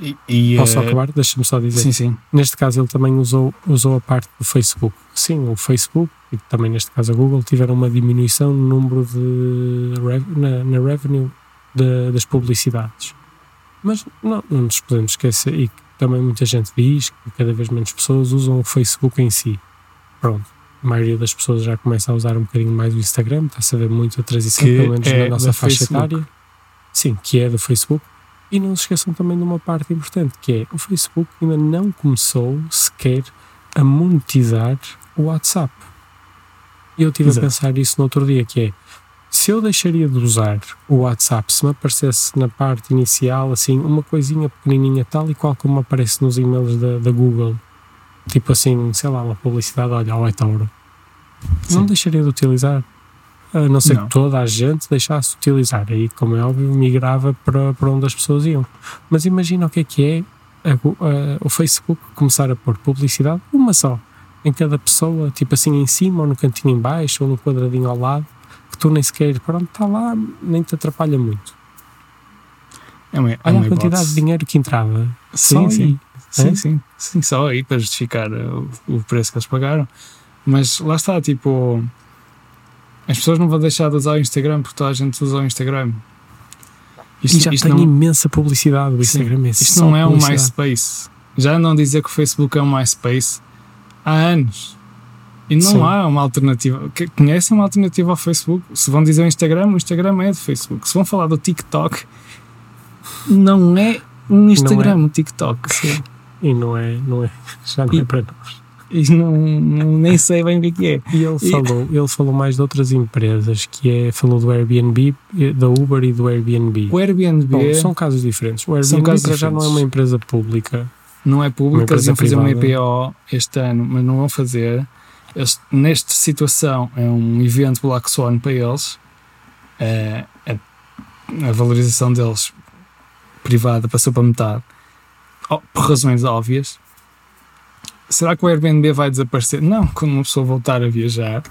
e, e, Posso eh, acabar? Deixa-me só dizer. Sim, sim. Neste caso, ele também usou, usou a parte do Facebook. Sim, o Facebook e também, neste caso, a Google tiveram uma diminuição no número de na, na revenue da- das publicidades. Mas não, não nos podemos esquecer, e também muita gente diz que cada vez menos pessoas usam o Facebook em si. Pronto. A maioria das pessoas já começa a usar um bocadinho mais o Instagram, está a saber muito a transição, Que pelo menos é na nossa faixa Facebook. etária. Sim, que é do Facebook. E não se esqueçam também de uma parte importante, que é o Facebook ainda não começou sequer a monetizar o WhatsApp. E eu estive a pensar isso no outro dia, que é se eu deixaria de usar o WhatsApp se me aparecesse na parte inicial assim uma coisinha pequenininha tal e qual como aparece nos e-mails da, da Google tipo assim, sei lá, uma publicidade olha, ao eToro não deixaria de utilizar a não ser Não. que toda a gente deixasse de utilizar aí como é óbvio migrava para, para onde as pessoas iam mas imagina o que é que é a a- o Facebook começar a pôr publicidade uma só em cada pessoa, tipo assim em cima ou no cantinho em baixo ou no quadradinho ao lado que tu nem sequer, pronto, está lá nem te atrapalha muito É uma, é olha a quantidade hipótese. de dinheiro que entrava só Sim, aí. sim. Sim, É? sim. Sim, só aí para justificar uh, o, o preço que eles pagaram. Mas lá está, tipo. As pessoas não vão deixar de usar o Instagram porque toda a gente usa o Instagram. e já tem não, imensa publicidade o Sim, Instagram é isto não é um. MySpace. Já não dizer que o Facebook é um MySpace há anos. E não Sim. há uma alternativa. Conhecem uma alternativa ao Facebook? Se vão dizer o Instagram, o Instagram é do Facebook. Se vão falar do TikTok, não é um Instagram, um TikTok. Sim. E não é, não é, já não E- é para nós. E não, não- nem sei bem o que é que é. E ele E- falou, ele falou mais de outras empresas, que é, falou do Airbnb, eh, da Uber e do Airbnb. O Airbnb Bom, são casos diferentes. O Airbnb para já não é diferentes. uma empresa pública. não é Uma público, eles iam fazer uma privada. IPO este ano, mas não vão fazer. Eles, nesta situação é um evento Black Swan para eles. É, a, a valorização deles privada passou para metade. Oh, por razões óbvias. Será que o Airbnb vai desaparecer? Não, quando uma pessoa voltar a viajar,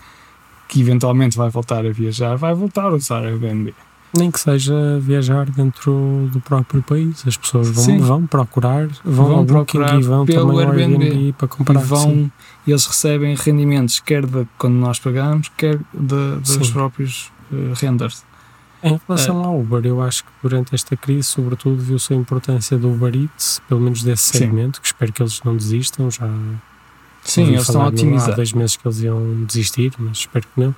que eventualmente vai voltar a viajar, vai voltar a usar o Airbnb. Nem que seja viajar dentro do próprio país. As pessoas Sim. vão, vão procurar, vão, Vão procurar e vão pelo Airbnb. Airbnb para E comprar. vão, e eles recebem rendimentos, quer de quando nós pagamos, quer de, dos próprios eh, renders. Em relação É. ao Uber, eu acho que durante esta crise, sobretudo, viu-se a importância do Uber Eats, pelo menos desse Sim. segmento, que espero que eles não desistam. Já Sim, eles estão a no- Há otimizar. dois meses que eles iam desistir, mas espero que não.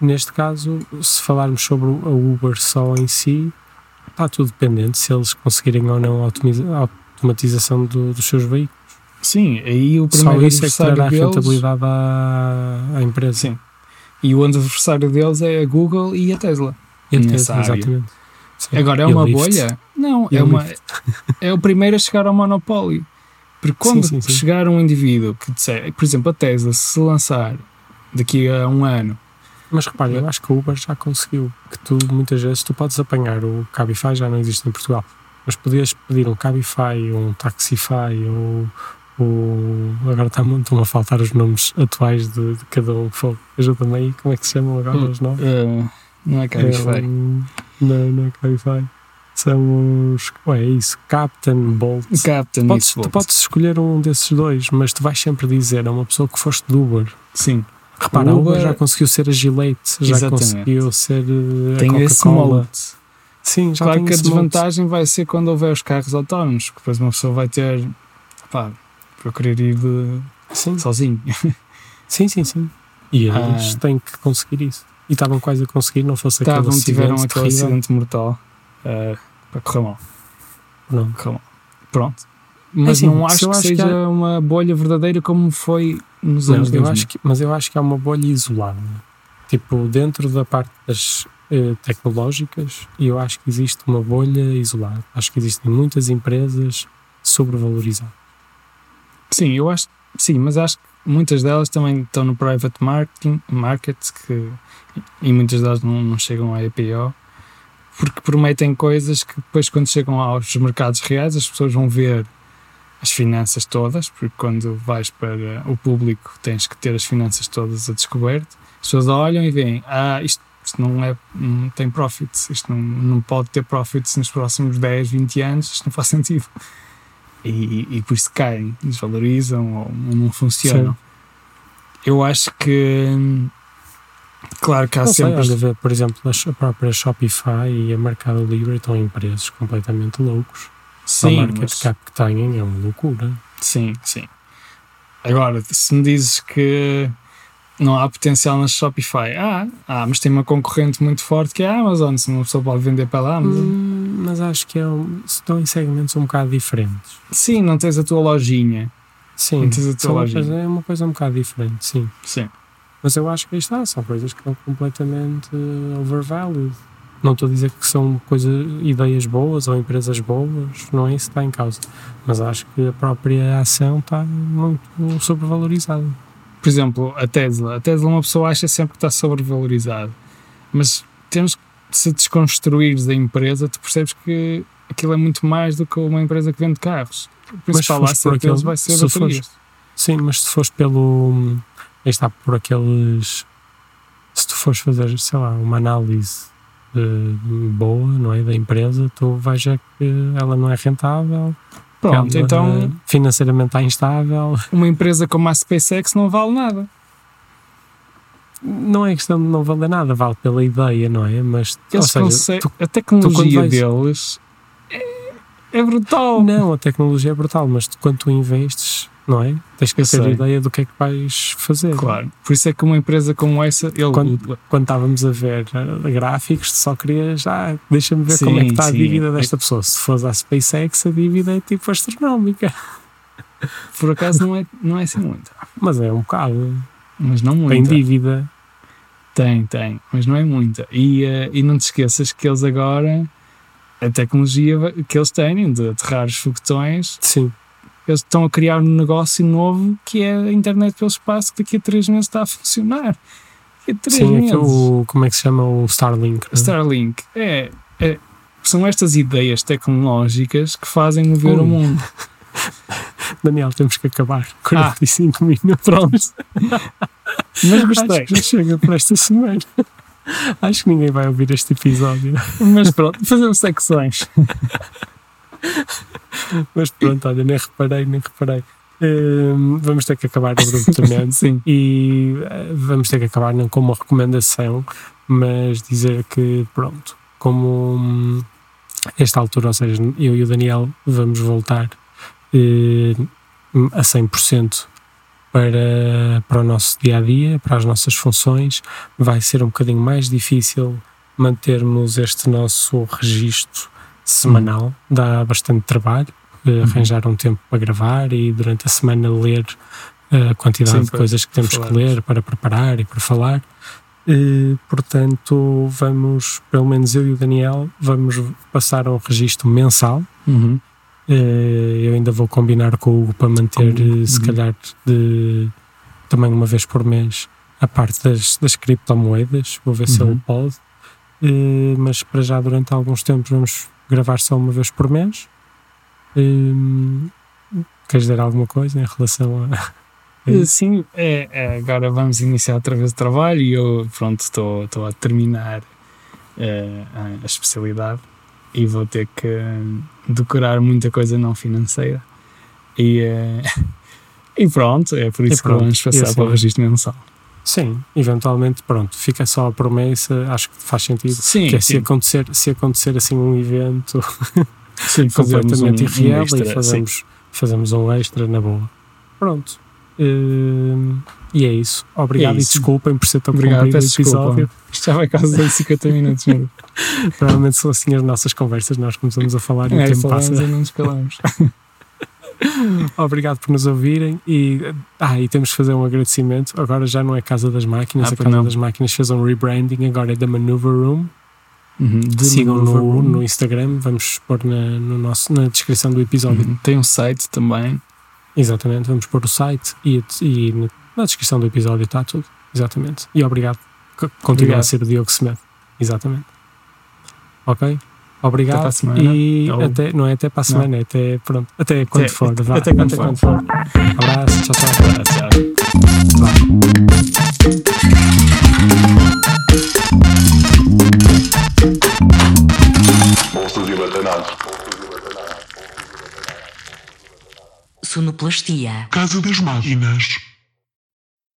Neste caso, se falarmos sobre a Uber só em si, está tudo dependente se eles conseguirem ou não a automatização do- dos seus veículos. Sim, aí o Só primeiro isso é que trará deles. rentabilidade à, à empresa. Sim. E o adversário deles é a Google e a Tesla. A nessa área. exatamente. Sim. Agora é E a uma bolha? Não, E é, a uma, é o primeiro a chegar ao monopólio. Porque quando Sim, sim, chegar um indivíduo que disser, por exemplo, a Tesla, se lançar daqui a um ano, Mas repare, eu acho que o Uber já conseguiu que tu, muitas vezes, tu podes apanhar o Cabify, já não existe em Portugal, mas podias pedir um Cabify, um Taxify, ou, agora está-me- estão a faltar os nomes atuais de, de cada um. Ajuda-me aí, como é que se chamam agora Hum, os nomes? eh, não é Cabify. É, um, não, não é Cabify. São os. Ué, é isso, Captain Bolt. Captain Podes, isso, tu podes escolher um desses dois, mas tu vais sempre dizer a uma pessoa que foste do Uber. Sim, Repara, a Uber Uber- já conseguiu ser a Gillette, já Exatamente. conseguiu ser eh, a tem esse molde. Sim, já Claro que a desvantagem vai ser quando houver os carros autónomos, que depois uma pessoa vai ter. Pá, eu querer ir de- Sim, sozinho. sim, sim, sim. E eles Ah. têm que conseguir isso. E estavam quase a conseguir, não fosse aquele Estavam, acidente tiveram aquele terrível. acidente mortal. eh, para correr mal. Não. correr mal. Pronto. Mas assim, não acho eu que acho que seja há- uma bolha verdadeira como foi nos Não, anos eu 2000. acho que, mas eu acho que há uma bolha isolada. Tipo, dentro da parte das eh, tecnológicas, eu acho que existe uma bolha isolada. Acho que existem muitas empresas sobrevalorizadas. Sim, eu acho. Sim, mas acho que muitas delas também estão no private marketing, market que, e muitas delas não, não chegam à EPO porque prometem coisas que depois, quando chegam aos mercados reais, as pessoas vão ver as finanças todas, porque quando vais para o público tens que ter as finanças todas a descoberto. As pessoas olham e veem, ah, isto, isto não, é, não tem profits, isto não, não pode ter profits nos próximos 10, 20 anos, isto não faz sentido. E, e por isso caem, desvalorizam ou não funcionam. Eu acho que, claro que há Não sei, sempre. olha, ver, por exemplo, a própria Shopify e a Mercado Livre estão em preços completamente loucos. a sim, market mas- cap que têm é uma loucura. sim, sim. Agora, se me dizes que não há potencial na Shopify, ah, ah, mas tem uma concorrente muito forte que é a Amazon, se uma pessoa pode vender pela Amazon. Hum, mas acho que é um, estão em segmentos um bocado diferentes. Sim, não tens a tua lojinha. Sim, Não tens a tua são uma lojinha. coisa- é uma coisa um bocado diferente, sim. Sim. Mas eu acho que aí está, são coisas que estão completamente eh, overvalued. Não estou a dizer que são coisas, ideias boas ou empresas boas, não é isso que está em causa. Mas acho que a própria ação está muito sobrevalorizada. Por exemplo, a Tesla. A Tesla uma pessoa acha sempre que está sobrevalorizada. Mas temos que se desconstruires a empresa, tu percebes que aquilo é muito mais do que uma empresa que vende carros. O principal por asset deles vai ser se baterias. Sim, mas se fores pelo. Aí está, por aqueles. Se tu fores fazer, sei lá, uma análise eh, boa, não é? Da empresa, tu vais ver que ela não é rentável. Pronto, ela, então Financeiramente está instável. uma empresa como a SpaceX não vale nada. Não é questão de não valer nada, vale pela ideia, não é? Mas, seja, tu- a tecnologia vais- deles é, é brutal. não, a tecnologia é brutal, mas tu, quando tu investes, não é? Tens que Eu ter sei. ideia do que é que vais fazer. Claro. Por isso é que uma empresa como essa, ele. Quando- Quando estávamos a ver eh, gráficos, só querias, ah, deixa-me ver como é que Sim, está a sim. dívida desta pessoa. Se fores à SpaceX, a dívida é tipo astronómica. por acaso não é, não é assim muito. Mas é um bocado. Mas não Tem muito. dívida. Tem, tem, mas não é muita. E, eh, e não te esqueças que eles agora, a tecnologia que eles têm de aterrar os foguetões, Sim. eles estão a criar um negócio novo que é a internet pelo espaço que daqui a três meses está a funcionar. Daqui a três Sim, meses. é que o, como é que se chama o Starlink? né? Starlink é, é- são estas ideias tecnológicas que fazem mover Ui. o mundo. Daniel, temos que acabar. Ah. 45 minutos. Pronto. Mas gostei. Acho chega para esta semana. Acho que ninguém vai ouvir este episódio. Mas pronto, fazemos secções. Mas pronto, olha, nem reparei, nem reparei. Hum, vamos ter que acabar abruptamente. Sim. e eh, vamos ter que acabar não com uma recomendação, mas dizer que, pronto, como hum, esta altura, ou seja, eu e o Daniel vamos voltar eh, a 100% para, para o nosso dia a dia, para as nossas funções, vai ser um bocadinho mais difícil mantermos este nosso registro semanal, dá bastante trabalho. eh, Arranjar um tempo para gravar e durante a semana ler a quantidade Sim, de coisas que temos que falarmos. ler para preparar e para falar. Eh, portanto, vamos, pelo menos eu e o Daniel, vamos passar um registro mensal. Uhum. Eh, eu ainda vou combinar com o Hugo para manter, Com- eh, se uhum. calhar, de, também uma vez por mês a parte das, das criptomoedas. Vou ver se Uhum. ele pode. Eh, mas para já, durante alguns tempos, vamos gravar só uma vez por mês. Queres dizer alguma coisa em relação a. Sim, é, é, agora vamos iniciar outra vez o trabalho e eu, pronto, estou a terminar a, a especialidade e vou ter que decorar muita coisa não financeira. E, eh, e pronto, é por isso pronto, que vamos passar assim- para o registro mensal. Sim, eventualmente, pronto, fica só a promessa, acho que faz sentido. Sim, Que é se acontecer, se acontecer assim um evento sim, completamente um- um irreal extra, e sim. fazemos, fazemos um extra na boa. Pronto. Hum, e é isso. Obrigado É e isso. desculpem por ser tão Obrigado, comprido o episódio. Isto já vai quase em 50 minutos. Provavelmente são assim as nossas conversas, nós começamos a falar e o É, tempo falamos passa. e não nos calamos. Obrigado por nos ouvirem e, ah, e temos que fazer um agradecimento. Agora já não é Casa das Máquinas, Ah, a Casa não. das Máquinas fez um rebranding, agora é da Maneuver Room. Uhum, de Sigam no, no Instagram, vamos pôr na, no nosso, na descrição do episódio. Uhum. Tem um site também. Exatamente, vamos pôr o site e, e na- descrição do episódio está tudo. Exatamente. E obrigado. Continua Obrigado. a ser o Diogo Semedo. Exatamente. Ok? Obrigado. Até para a semana. E Ou- até, não é até para a semana, é até, pronto, até quando Até- for. vá. até quando for. Abraço, tchau, tchau. Ah, tchau. Bolsa de batanados. Sonoplastia. Casa das Máquinas.